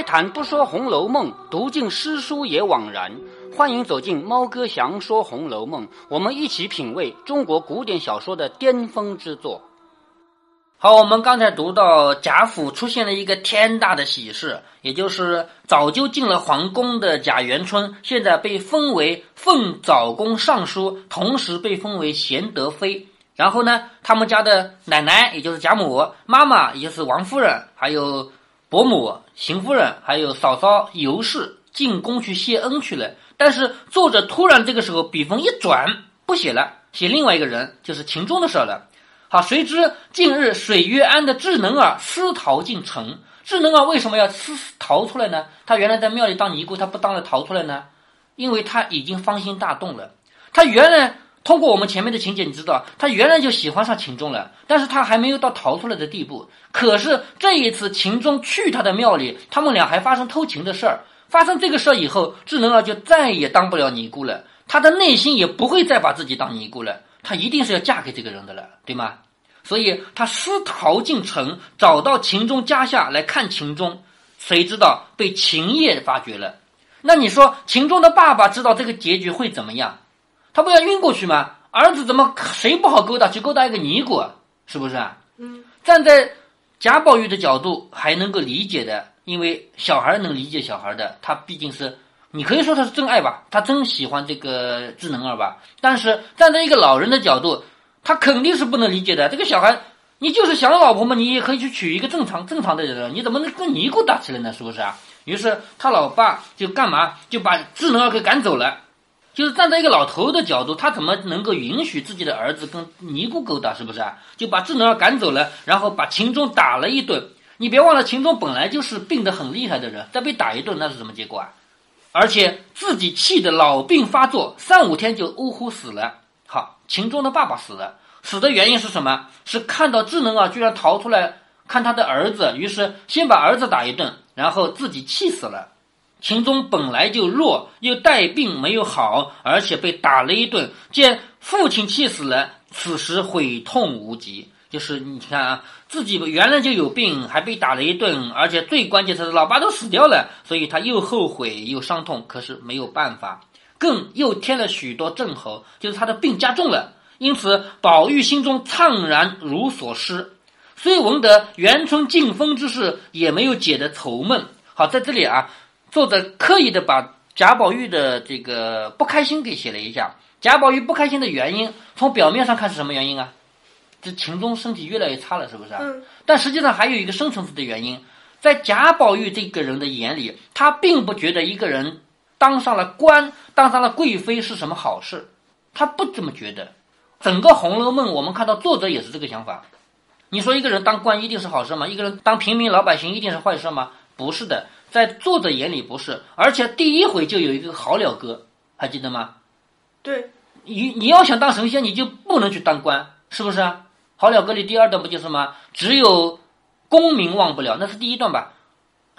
开坛不说《红楼梦》，读尽诗书也枉然。欢迎走进猫哥祥说《红楼梦》，我们一起品味中国古典小说的巅峰之作。好，我们刚才读到贾府出现了一个天大的喜事，也就是早就进了皇宫的贾元春，现在被封为奉枣宫尚书，同时被封为贤德妃。然后呢，他们家的奶奶，也就是贾母，妈妈，也就是王夫人，还有伯母邢夫人，还有嫂嫂尤氏进宫去谢恩去了。但是作者突然这个时候笔锋一转，不写了，写另外一个人，就是秦钟的事了。好，谁知近日水月庵的智能儿私逃进城。智能儿为什么要私逃出来呢？他原来在庙里当尼姑，他不当了逃出来呢？因为他已经芳心大动了。他原来。通过我们前面的情节，你知道他原来就喜欢上秦钟了，但是他还没有到逃出来的地步。可是这一次秦钟去他的庙里，他们俩还发生偷情的事儿。发生这个事儿以后，智能儿就再也当不了尼姑了，她的内心也不会再把自己当尼姑了，她一定是要嫁给这个人的了，对吗？所以他私逃进城，找到秦钟家下来看秦钟，谁知道被秦业发觉了？那你说秦钟的爸爸知道这个结局会怎么样？他不要晕过去吗？儿子怎么谁不好勾搭，去勾搭一个尼姑，是不是啊？嗯，站在贾宝玉的角度还能够理解的，因为小孩能理解小孩的，他毕竟是你可以说他是真爱吧，他真喜欢这个智能儿吧。但是站在一个老人的角度，他肯定是不能理解的。这个小孩，你就是想老婆嘛，你也可以去娶一个正常正常的人，你怎么能跟尼姑打起来呢？是不是啊？于是他老爸就干嘛，就把智能儿给赶走了。就是站在一个老头的角度，他怎么能够允许自己的儿子跟尼姑勾搭？是不是啊？就把智能儿赶走了，然后把秦钟打了一顿。你别忘了，秦钟本来就是病得很厉害的人，再被打一顿，那是什么结果啊？而且自己气得老病发作，三五天就呜呼死了。好，秦钟的爸爸死了，死的原因是什么？是看到智能儿居然逃出来看他的儿子，于是先把儿子打一顿，然后自己气死了。秦钟本来就弱，又带病没有好，而且被打了一顿。见父亲气死了，此时悔痛无极。就是你看啊，自己原来就有病，还被打了一顿，而且最关键是老爸都死掉了，所以他又后悔又伤痛。可是没有办法，更又添了许多症候，就是他的病加重了。因此，宝玉心中怅然如所失，虽闻得元春进封之事，也没有解的愁闷。好，在这里啊。作者刻意的把贾宝玉的这个不开心给写了一下。贾宝玉不开心的原因，从表面上看是什么原因啊？这秦钟身体越来越差了，是不是？嗯。但实际上还有一个深层次的原因，在贾宝玉这个人的眼里，他并不觉得一个人当上了官、当上了贵妃是什么好事，他不这么觉得。整个《红楼梦》，我们看到作者也是这个想法。你说一个人当官一定是好事吗？一个人当平民老百姓一定是坏事吗？不是的。在作者眼里不是，而且第一回就有一个好了哥，还记得吗？对，你你要想当神仙，你就不能去当官，是不是啊？好了哥里第二段不就是吗？只有功名忘不了，那是第一段吧？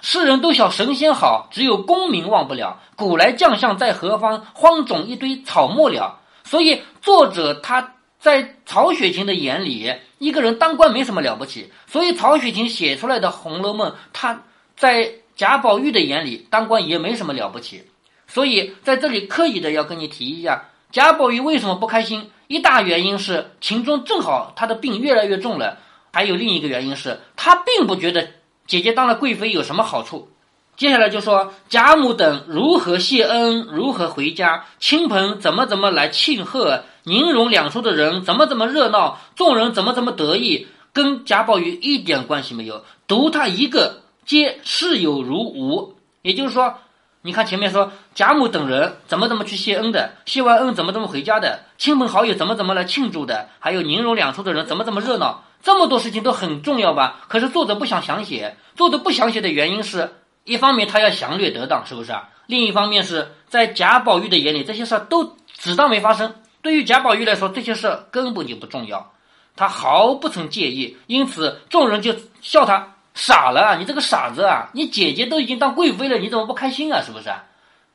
世人都晓神仙好，只有功名忘不了。古来将相在何方？荒冢一堆草木了。所以作者他在曹雪芹的眼里，一个人当官没什么了不起。所以曹雪芹写出来的《红楼梦》，他在。贾宝玉的眼里，当官也没什么了不起，所以在这里刻意的要跟你提一下，贾宝玉为什么不开心？一大原因是秦钟正好他的病越来越重了，还有另一个原因是他并不觉得姐姐当了贵妃有什么好处。接下来就说贾母等如何谢恩，如何回家，亲朋怎么怎么来庆贺，宁荣两处的人怎么怎么热闹，众人怎么怎么得意，跟贾宝玉一点关系没有，独他一个。皆视有如无，也就是说，你看前面说贾母等人怎么怎么去谢恩的，谢完恩怎么怎么回家的，亲朋好友怎么怎么来庆祝的，还有宁荣两处的人怎么怎么热闹，这么多事情都很重要吧？可是作者不想详写，作者不详写的原因是一方面他要详略得当，是不是啊？另一方面是在贾宝玉的眼里，这些事都只当没发生。对于贾宝玉来说，这些事根本就不重要，他毫不曾介意，因此众人就笑他。傻了，你这个傻子啊！你姐姐都已经当贵妃了，你怎么不开心啊？是不是啊？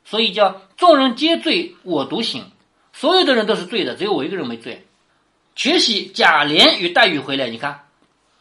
所以叫众人皆醉我独醒，所有的人都是醉的，只有我一个人没醉。却喜贾琏与黛玉回来，你看，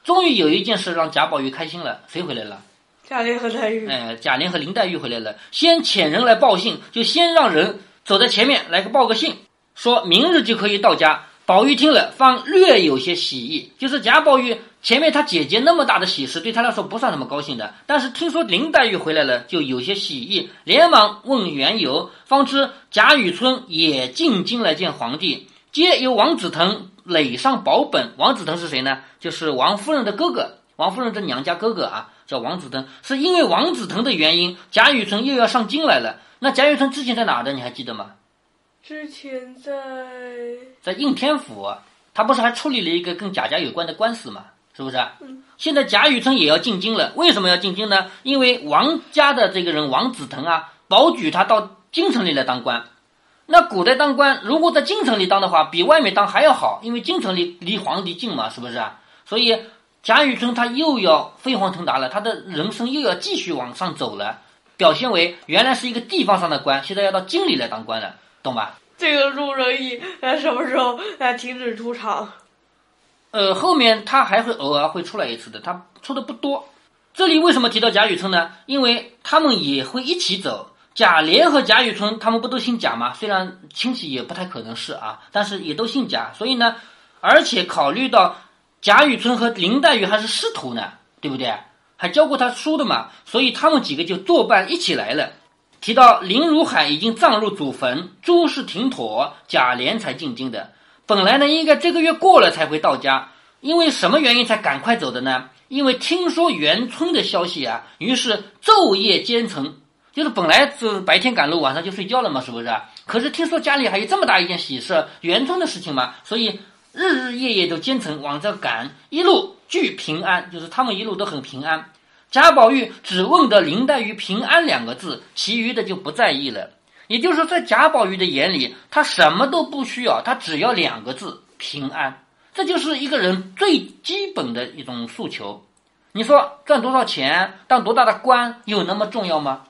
终于有一件事让贾宝玉开心了，谁回来了？贾琏和黛玉，哎，贾琏和林黛玉回来了，先遣人来报信，就先让人走在前面来个报个信，说明日就可以到家。宝玉听了，方略有些喜意，就是贾宝玉前面他姐姐那么大的喜事，对他来说不算什么高兴的，但是听说林黛玉回来了，就有些喜意，连忙问缘由，方知贾雨村也进京来见皇帝，皆由王子腾垒上保本。王子腾是谁呢？就是王夫人的哥哥，王夫人的娘家哥哥啊，叫王子腾。是因为王子腾的原因，贾雨村又要上京来了。那贾雨村之前在哪的？你还记得吗？之前在在应天府，他不是还处理了一个跟贾家有关的官司吗？是不是？嗯。现在贾雨村也要进京了，为什么要进京呢？因为王家的这个人王子腾啊，保举他到京城里来当官。那古代当官，如果在京城里当的话，比外面当还要好，因为京城里离皇帝近嘛，是不是啊？所以贾雨村他又要飞黄腾达了，他的人生又要继续往上走了，表现为原来是一个地方上的官，现在要到京里来当官了。懂吧？这个陆仁义呃什么时候呃停止出场？呃，后面他还会偶尔会出来一次的，他出的不多。这里为什么提到贾雨村呢？因为他们也会一起走。贾琏和贾雨村他们不都姓贾吗？虽然亲戚也不太可能是啊，但是也都姓贾。所以呢，而且考虑到贾雨村和林黛玉还是师徒呢，对不对？还教过他书的嘛，所以他们几个就作伴一起来了。提到林如海已经葬入祖坟，诸事停妥，贾琏才进京的。本来呢，应该这个月过了才会到家，因为什么原因才赶快走的呢？因为听说元春的消息啊，于是昼夜兼程，就是本来是白天赶路，晚上就睡觉了嘛，是不是？可是听说家里还有这么大一件喜事，元春的事情嘛，所以日日夜夜都兼程往这赶，一路俱平安，就是他们一路都很平安。贾宝玉只问得林黛玉平安两个字，其余的就不在意了。也就是说，在贾宝玉的眼里，他什么都不需要，他只要两个字平安。这就是一个人最基本的一种诉求。你说赚多少钱，当多大的官，有那么重要吗？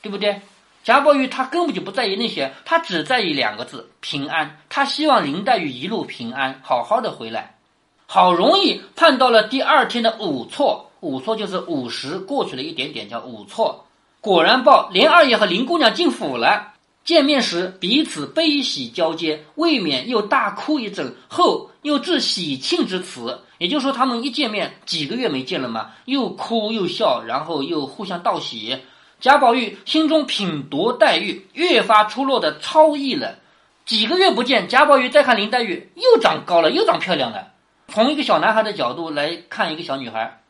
对不对？贾宝玉他根本就不在意那些，他只在意两个字平安。他希望林黛玉一路平安，好好的回来。好容易盼到了第二天的午错。午错就是午时过去了一点点，叫午错。果然报林二爷和林姑娘进府了。见面时彼此悲喜交接，未免又大哭一阵，后又致喜庆之词。也就是说，他们一见面几个月没见了嘛，又哭又笑，然后又互相道喜。贾宝玉心中品夺黛玉，越发出落的超逸了。几个月不见，贾宝玉再看林黛玉，又长高了，又长漂亮了。从一个小男孩的角度来看一个小女孩。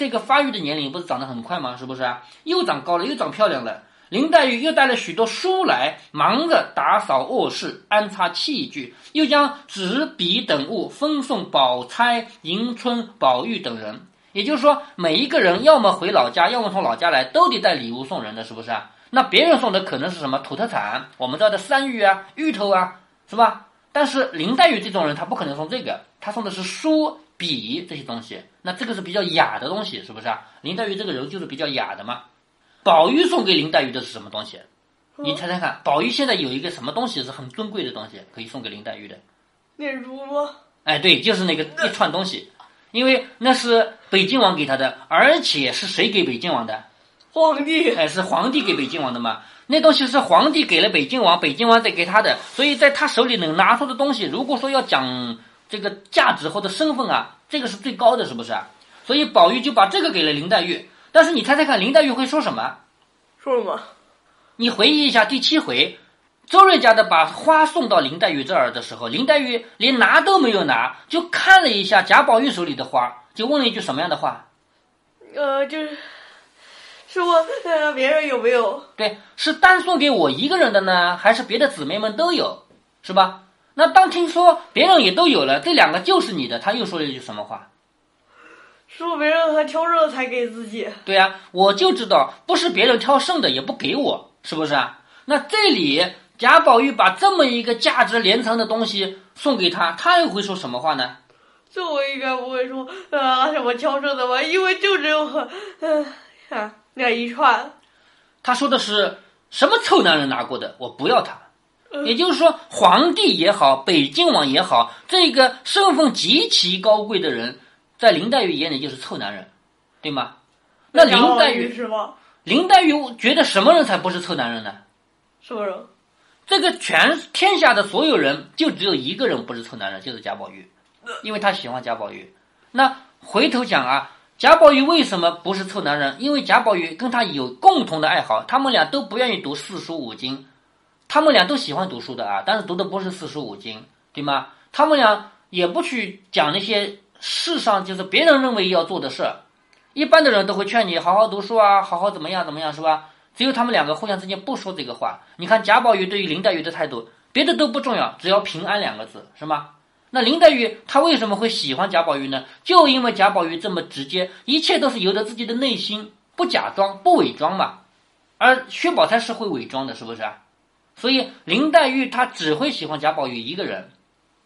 这个发育的年龄不是长得很快吗？是不是啊？又长高了，又长漂亮了。林黛玉又带了许多书来，忙着打扫卧室、安插器具，又将纸笔等物分送宝钗、迎春、宝玉等人。也就是说，每一个人要么回老家，要么从老家来，都得带礼物送人的，是不是啊？那别人送的可能是什么土特产？我们这儿的山芋啊、芋头啊，是吧？但是林黛玉这种人，他不可能送这个，他送的是书。笔这些东西，那这个是比较雅的东西，是不是啊？林黛玉这个人就是比较雅的嘛。宝玉送给林黛玉的是什么东西？你猜猜看，宝玉现在有一个什么东西是很尊贵的东西，可以送给林黛玉的？念珠吗？哎，对，就是那个一串东西，因为那是北京王给他的，而且是谁给北京王的？皇帝。哎，是皇帝给北京王的嘛？那东西是皇帝给了北京王，北京王再给他的，所以在他手里能拿出的东西，如果说要讲。这个价值或者身份啊，这个是最高的，是不是？所以宝玉就把这个给了林黛玉。但是你猜猜看，林黛玉会说什么？说什么？你回忆一下第七回，周瑞家的把花送到林黛玉这儿的时候，林黛玉连拿都没有拿，就看了一下贾宝玉手里的花，就问了一句什么样的话？呃，就是是问呃别人有没有？对，是单送给我一个人的呢，还是别的姊妹们都有？是吧？那当听说别人也都有了，这两个就是你的，他又说了一句什么话？说别人还挑剩才给自己。对呀，我就知道不是别人挑剩的，也不给我，是不是啊？那这里贾宝玉把这么一个价值连城的东西送给他，他又会说什么话呢？这我应该不会说啊什么挑剩的吧，因为就只有嗯啊那一串。他说的是什么臭男人拿过的，我不要他。也就是说，皇帝也好，北京王也好，这个身份极其高贵的人，在林黛玉眼里就是臭男人，对吗？那林黛玉，是吗？林黛玉觉得什么人才不是臭男人呢？什么人？这个全天下的所有人，就只有一个人不是臭男人，就是贾宝玉，因为他喜欢贾宝玉。那回头讲啊，贾宝玉为什么不是臭男人？因为贾宝玉跟他有共同的爱好，他们俩都不愿意读四书五经，他们俩都喜欢读书的啊，但是读的不是四书五经，对吗？他们俩也不去讲那些世上就是别人认为要做的事儿，一般的人都会劝你好好读书啊，好好怎么样怎么样，是吧？只有他们两个互相之间不说这个话。你看贾宝玉对于林黛玉的态度，别的都不重要，只要平安两个字，是吗？那林黛玉她为什么会喜欢贾宝玉呢？就因为贾宝玉这么直接，一切都是由着自己的内心，不假装，不伪装嘛。而薛宝钗是会伪装的，是不是？所以林黛玉她只会喜欢贾宝玉一个人，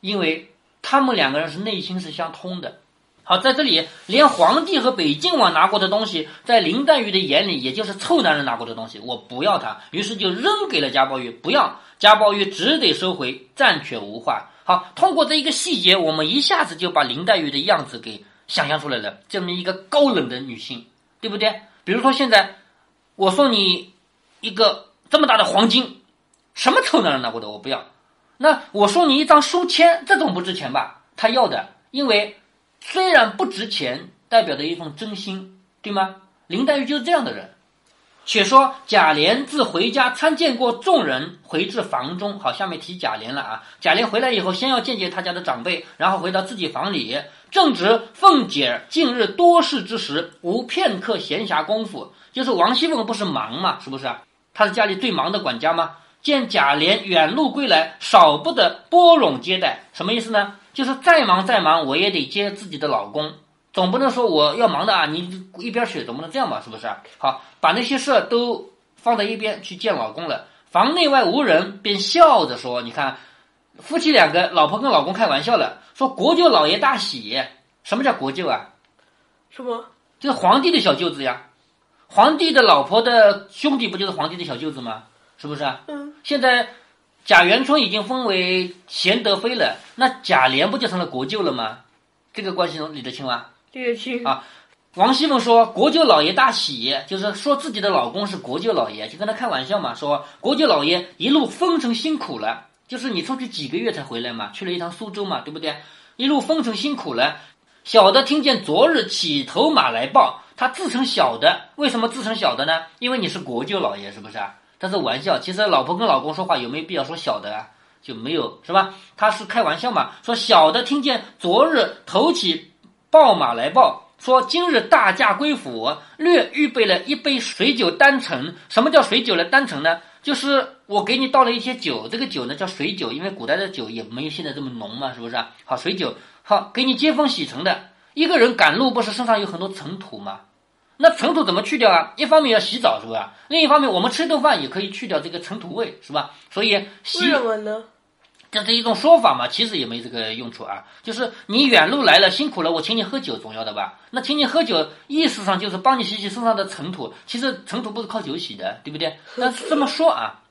因为他们两个人是内心是相通的。好，在这里，连皇帝和北静王拿过的东西，在林黛玉的眼里，也就是臭男人拿过的东西，我不要它，于是就扔给了贾宝玉，不要，贾宝玉只得收回，暂且无话。好，通过这一个细节，我们一下子就把林黛玉的样子给想象出来了，这么一个高冷的女性，对不对？比如说现在，我送你一个这么大的黄金，什么臭男人拿过的，我不要。那我送你一张书签，这种不值钱吧？他要的，因为。虽然不值钱，代表着一份真心，对吗？林黛玉就是这样的人。且说贾琏自回家参见过众人，回至房中。好，下面提贾琏了啊。贾琏回来以后，先要见见他家的长辈，然后回到自己房里，正值凤姐近日多事之时，无片刻闲暇功夫。就是王熙凤不是忙嘛，是不是？她是家里最忙的管家吗？见贾琏远路归来，少不得拨冗接待。什么意思呢？就是再忙再忙，我也得接自己的老公，总不能说我要忙的啊，你一边去，总不能这样吧？是不是？好，把那些事都放在一边去见老公了。房内外无人，便笑着说：“你看，夫妻两个，老婆跟老公开玩笑了，说国舅老爷大喜。什么叫国舅啊？什么？就是皇帝的小舅子呀。皇帝的老婆的兄弟不就是皇帝的小舅子吗？是不是啊？嗯。现在。”贾元春已经封为贤德妃了，那贾琏不就成了国舅了吗？这个关系理得清吗？理得清啊。王熙凤说：“国舅老爷大喜，就是说自己的老公是国舅老爷，就跟他开玩笑嘛，说国舅老爷一路风尘辛苦了，就是你出去几个月才回来嘛，去了一趟苏州嘛，对不对？一路风尘辛苦了。小的听见昨日起头马来报，他自称小的，为什么自称小的呢？因为你是国舅老爷，是不是啊？”那是玩笑，其实老婆跟老公说话有没有必要说小的啊？就没有是吧？他是开玩笑嘛？说小的听见昨日头起报马来报，说今日大驾归府，略预备了一杯水酒单程。什么叫水酒的单程呢？就是我给你倒了一些酒，这个酒呢叫水酒，因为古代的酒也没有现在这么浓嘛，是不是？好，水酒好，给你接风洗尘的。一个人赶路不是身上有很多尘土吗？那尘土怎么去掉啊？一方面要洗澡，是吧？另一方面，我们吃顿饭也可以去掉这个尘土味，是吧？所以洗什么呢？这是一种说法嘛，其实也没这个用处啊。就是你远路来了，辛苦了，我请你喝酒，总要的吧？那请你喝酒，意思上就是帮你洗洗身上的尘土。其实尘土不是靠酒洗的，对不对？那这么说啊，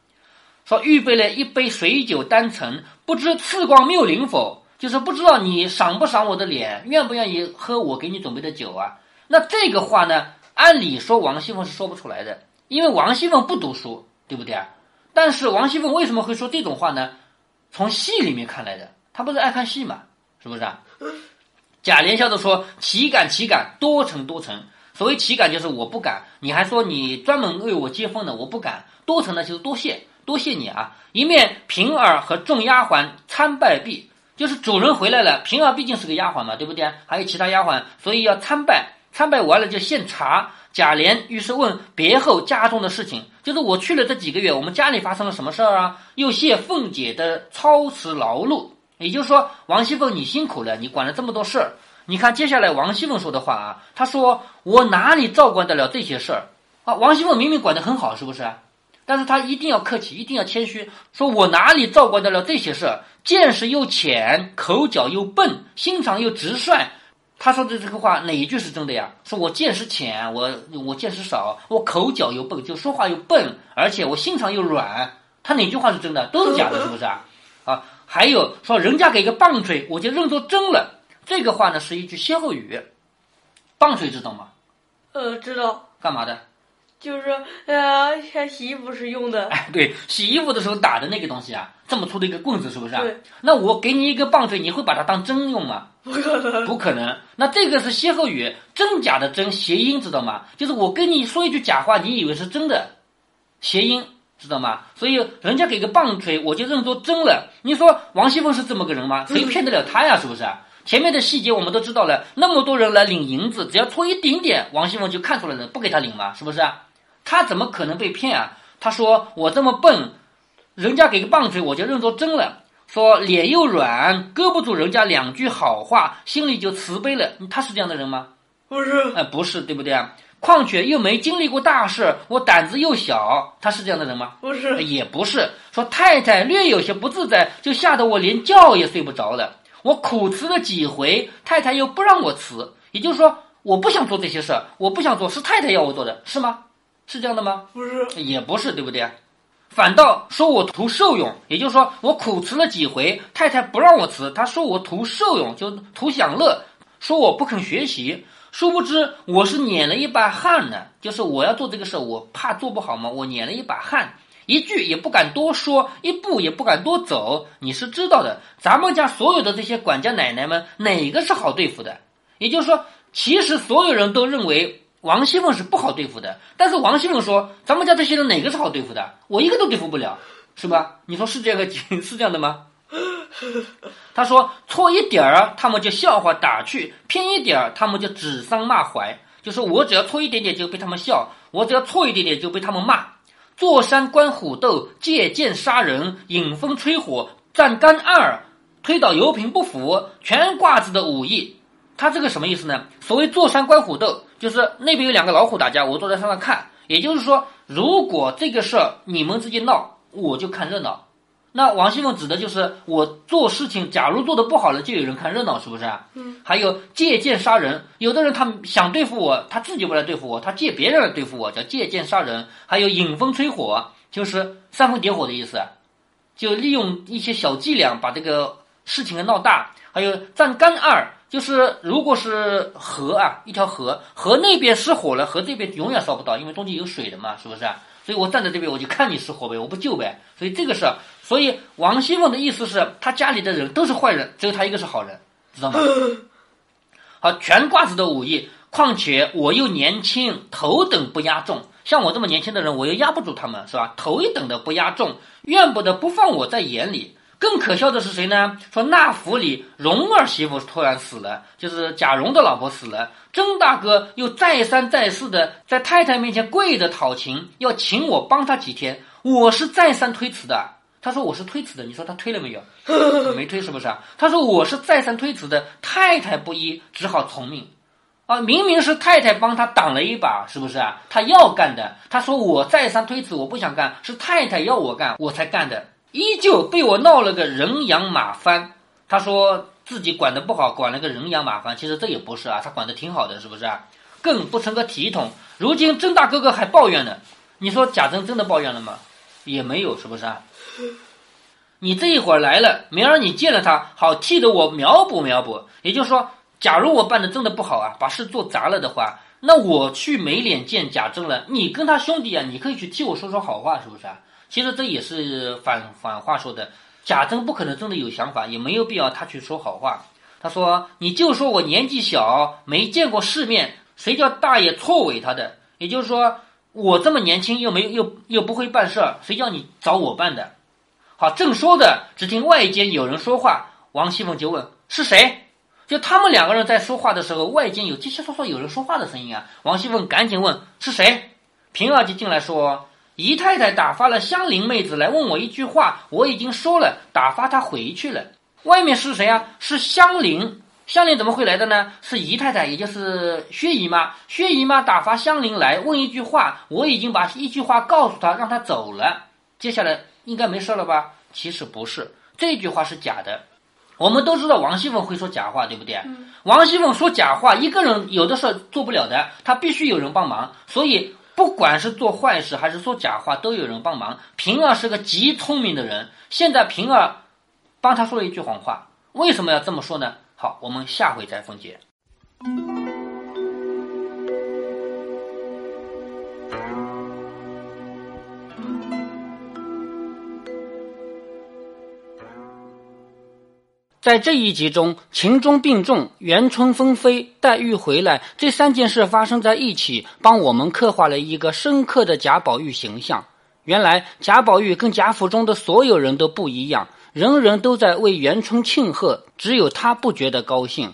说预备了一杯水酒单陈，不知赐光谬灵否？就是不知道你赏不赏我的脸，愿不愿意喝我给你准备的酒啊？那这个话呢？按理说王熙凤是说不出来的，因为王熙凤不读书，对不对啊？但是王熙凤为什么会说这种话呢？从戏里面看来的，她不是爱看戏嘛，是不是啊？贾琏笑着说：“岂敢岂敢，多成多成。所谓岂敢，就是我不敢。你还说你专门为我接风的，我不敢。多成呢，就是多谢，多谢你啊！一面平儿和众丫鬟参拜毕，就是主人回来了，平儿毕竟是个丫鬟嘛，对不对？还有其他丫鬟，所以要参拜。”参拜完了就献茶，贾琏于是问别后家中的事情，就是我去了这几个月，我们家里发生了什么事儿啊？又谢凤姐的操持劳碌，也就是说，王熙凤你辛苦了，你管了这么多事儿。你看接下来王熙凤说的话啊，她说我哪里照管得了这些事儿啊？王熙凤明明管得很好，是不是？但是她一定要客气，一定要谦虚，说我哪里照管得了这些事儿？见识又浅，口角又笨，心肠又直率。他说的这个话哪一句是真的呀？说我见识浅，我我见识少，我口角又笨，就说话又笨，而且我心肠又软。他哪句话是真的？都是假的，是不是啊？啊，还有说人家给个棒槌，我就认作真了。这个话呢是一句歇后语。棒槌知道吗？呃，知道，干嘛的？就是呃，像洗衣服时用的。哎，对，洗衣服的时候打的那个东西啊，这么粗的一个棍子，是不是啊？对。那我给你一个棒槌，你会把它当针用吗？不可能。不可能。那这个是歇后语，真假的真谐音，知道吗？就是我跟你说一句假话，你以为是真的，谐音，知道吗？所以人家给个棒槌，我就认作真了。你说王熙凤是这么个人吗？谁骗得了她呀？是不是？前面的细节我们都知道了，那么多人来领银子，只要错一点点，王熙凤就看出来了，不给他领嘛，是不是？他怎么可能被骗啊？他说我这么笨，人家给个棒槌我就认作真了。说脸又软，搁不住人家两句好话，心里就慈悲了。他是这样的人吗？不是，哎，不是，对不对啊？况且又没经历过大事，我胆子又小，他是这样的人吗？不是，也不是。说太太略有些不自在，就吓得我连觉也睡不着了。我苦辞了几回，太太又不让我辞，也就是说，我不想做这些事儿，我不想做，是太太要我做的，是吗？是这样的吗？不是，也不是，对不对？反倒说我图受用，也就是说，我苦辞了几回，太太不让我辞，她说我图受用，就图享乐，说我不肯学习。殊不知我是捻了一把汗呢，就是我要做这个事，我怕做不好嘛，我捻了一把汗，一句也不敢多说，一步也不敢多走。你是知道的，咱们家所有的这些管家奶奶们，哪个是好对付的？也就是说，其实所有人都认为。王熙凤是不好对付的，但是王熙凤说：“咱们家这些人哪个是好对付的？我一个都对付不了，是吧？你说是这个 是这样的吗？”他说：“错一点儿，他们就笑话打趣；偏一点儿，他们就指桑骂槐。就是我只要错一点点就被他们笑，我只要错一点点就被他们骂。坐山观虎斗，借剑杀人，引风吹火，站干二，推倒油瓶不服，全挂子的武艺。他这个什么意思呢？所谓坐山观虎斗。”就是那边有两个老虎打架，我坐在山上看。也就是说，如果这个事儿你们之间闹，我就看热闹。那王熙凤指的就是我做事情，假如做的不好了，就有人看热闹，是不是啊？嗯。还有借剑杀人，有的人他想对付我，他自己不来对付我，他借别人来对付我，叫借剑杀人。还有引风吹火，就是煽风点火的意思，就利用一些小伎俩把这个事情给闹大。还有站杆二。就是如果是河啊，一条河，河那边失火了，河这边永远烧不到，因为中间有水的嘛，是不是？所以我站在这边，我就看你失火呗，我不救呗。所以这个是，所以王熙凤的意思是，他家里的人都是坏人，只有他一个是好人，知道吗？好，全挂子的武艺，况且我又年轻，头等不压重，像我这么年轻的人，我又压不住他们，是吧？头一等的不压重，怨不得不放我在眼里。更可笑的是谁呢？说那府里荣儿媳妇突然死了，就是贾蓉的老婆死了。曾大哥又再三再四的在太太面前跪着讨情，要请我帮他几天。我是再三推辞的。他说我是推辞的，你说他推了没有？没推是不是啊？他说我是再三推辞的，太太不依，只好从命。啊，明明是太太帮他挡了一把，是不是啊？他要干的。他说我再三推辞，我不想干，是太太要我干，我才干的。依旧被我闹了个人仰马翻，他说自己管的不好，管了个人仰马翻。其实这也不是啊，他管的挺好的，是不是啊？更不成个体统。如今甄大哥哥还抱怨呢，你说贾珍真的抱怨了吗？也没有，是不是啊？你这一会儿来了，明儿你见了他，好替得我苗补苗补。也就是说，假如我办的真的不好啊，把事做砸了的话，那我去没脸见贾珍了。你跟他兄弟啊，你可以去替我说说好话，是不是啊？其实这也是反反话说的，贾珍不可能真的有想法，也没有必要他去说好话。他说：“你就说我年纪小，没见过世面，谁叫大爷错委他的？也就是说，我这么年轻，又没又又不会办事儿，谁叫你找我办的？”好，正说着，只听外间有人说话，王熙凤就问：“是谁？”就他们两个人在说话的时候，外间有叽叽嗦嗦有人说话的声音啊。王熙凤赶紧问：“是谁？”平儿就进来说。姨太太打发了香菱妹子来问我一句话，我已经说了，打发她回去了。外面是谁啊？是香菱。香菱怎么会来的呢？是姨太太，也就是薛姨妈。薛姨妈打发香菱来问一句话，我已经把一句话告诉她，让她走了。接下来应该没事了吧？其实不是，这句话是假的。我们都知道王熙凤会说假话，对不对？王熙凤说假话，一个人有的事做不了的，她必须有人帮忙，所以。不管是做坏事还是说假话，都有人帮忙。平儿是个极聪明的人，现在平儿帮他说了一句谎话，为什么要这么说呢？好，我们下回再分解。在这一集中，秦钟病重，元春纷飞，黛玉回来，这三件事发生在一起，帮我们刻画了一个深刻的贾宝玉形象。原来贾宝玉跟贾府中的所有人都不一样，人人都在为元春庆贺，只有他不觉得高兴。《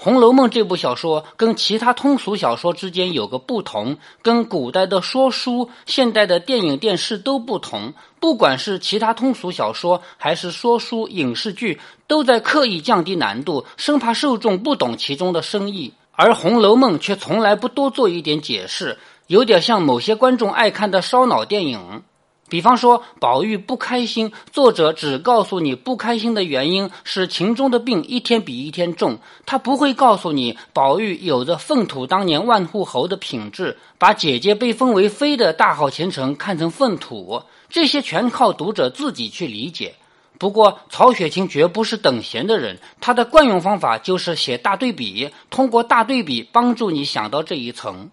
红楼梦》这部小说跟其他通俗小说之间有个不同，跟古代的说书、现代的电影、电视都不同。不管是其他通俗小说，还是说书影视剧，都在刻意降低难度，生怕受众不懂其中的深意。而《红楼梦》却从来不多做一点解释，有点像某些观众爱看的烧脑电影。比方说，宝玉不开心，作者只告诉你不开心的原因是秦钟的病一天比一天重，他不会告诉你宝玉有着粪土当年万户侯的品质，把姐姐被封为妃的大好前程看成粪土，这些全靠读者自己去理解。不过，曹雪芹绝不是等闲的人，他的惯用方法就是写大对比，通过大对比帮助你想到这一层。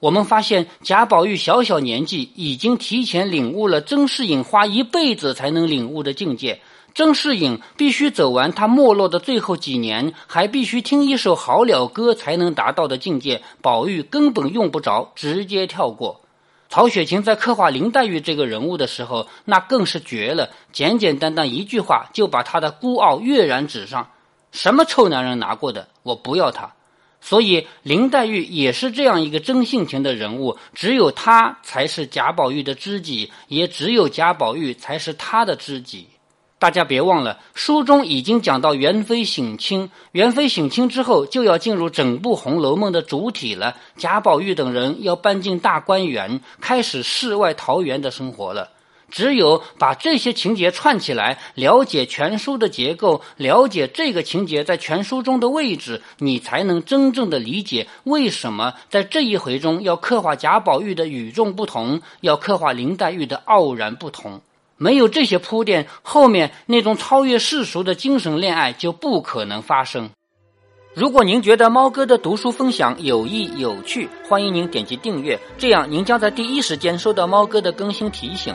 我们发现贾宝玉小小年纪已经提前领悟了甄士隐花一辈子才能领悟的境界。甄士隐必须走完他没落的最后几年，还必须听一首好了歌才能达到的境界，宝玉根本用不着，直接跳过。曹雪芹在刻画林黛玉这个人物的时候，那更是绝了，简简单单一句话就把他的孤傲跃然纸上。什么臭男人拿过的，我不要他。所以，林黛玉也是这样一个真性情的人物，只有她才是贾宝玉的知己，也只有贾宝玉才是她的知己。大家别忘了，书中已经讲到元妃省亲，元妃省亲之后，就要进入整部《红楼梦》的主体了。贾宝玉等人要搬进大观园，开始世外桃源的生活了。只有把这些情节串起来，了解全书的结构，了解这个情节在全书中的位置，你才能真正的理解为什么在这一回中要刻画贾宝玉的与众不同，要刻画林黛玉的傲然不同。没有这些铺垫，后面那种超越世俗的精神恋爱就不可能发生。如果您觉得猫哥的读书分享有益有趣，欢迎您点击订阅，这样您将在第一时间收到猫哥的更新提醒。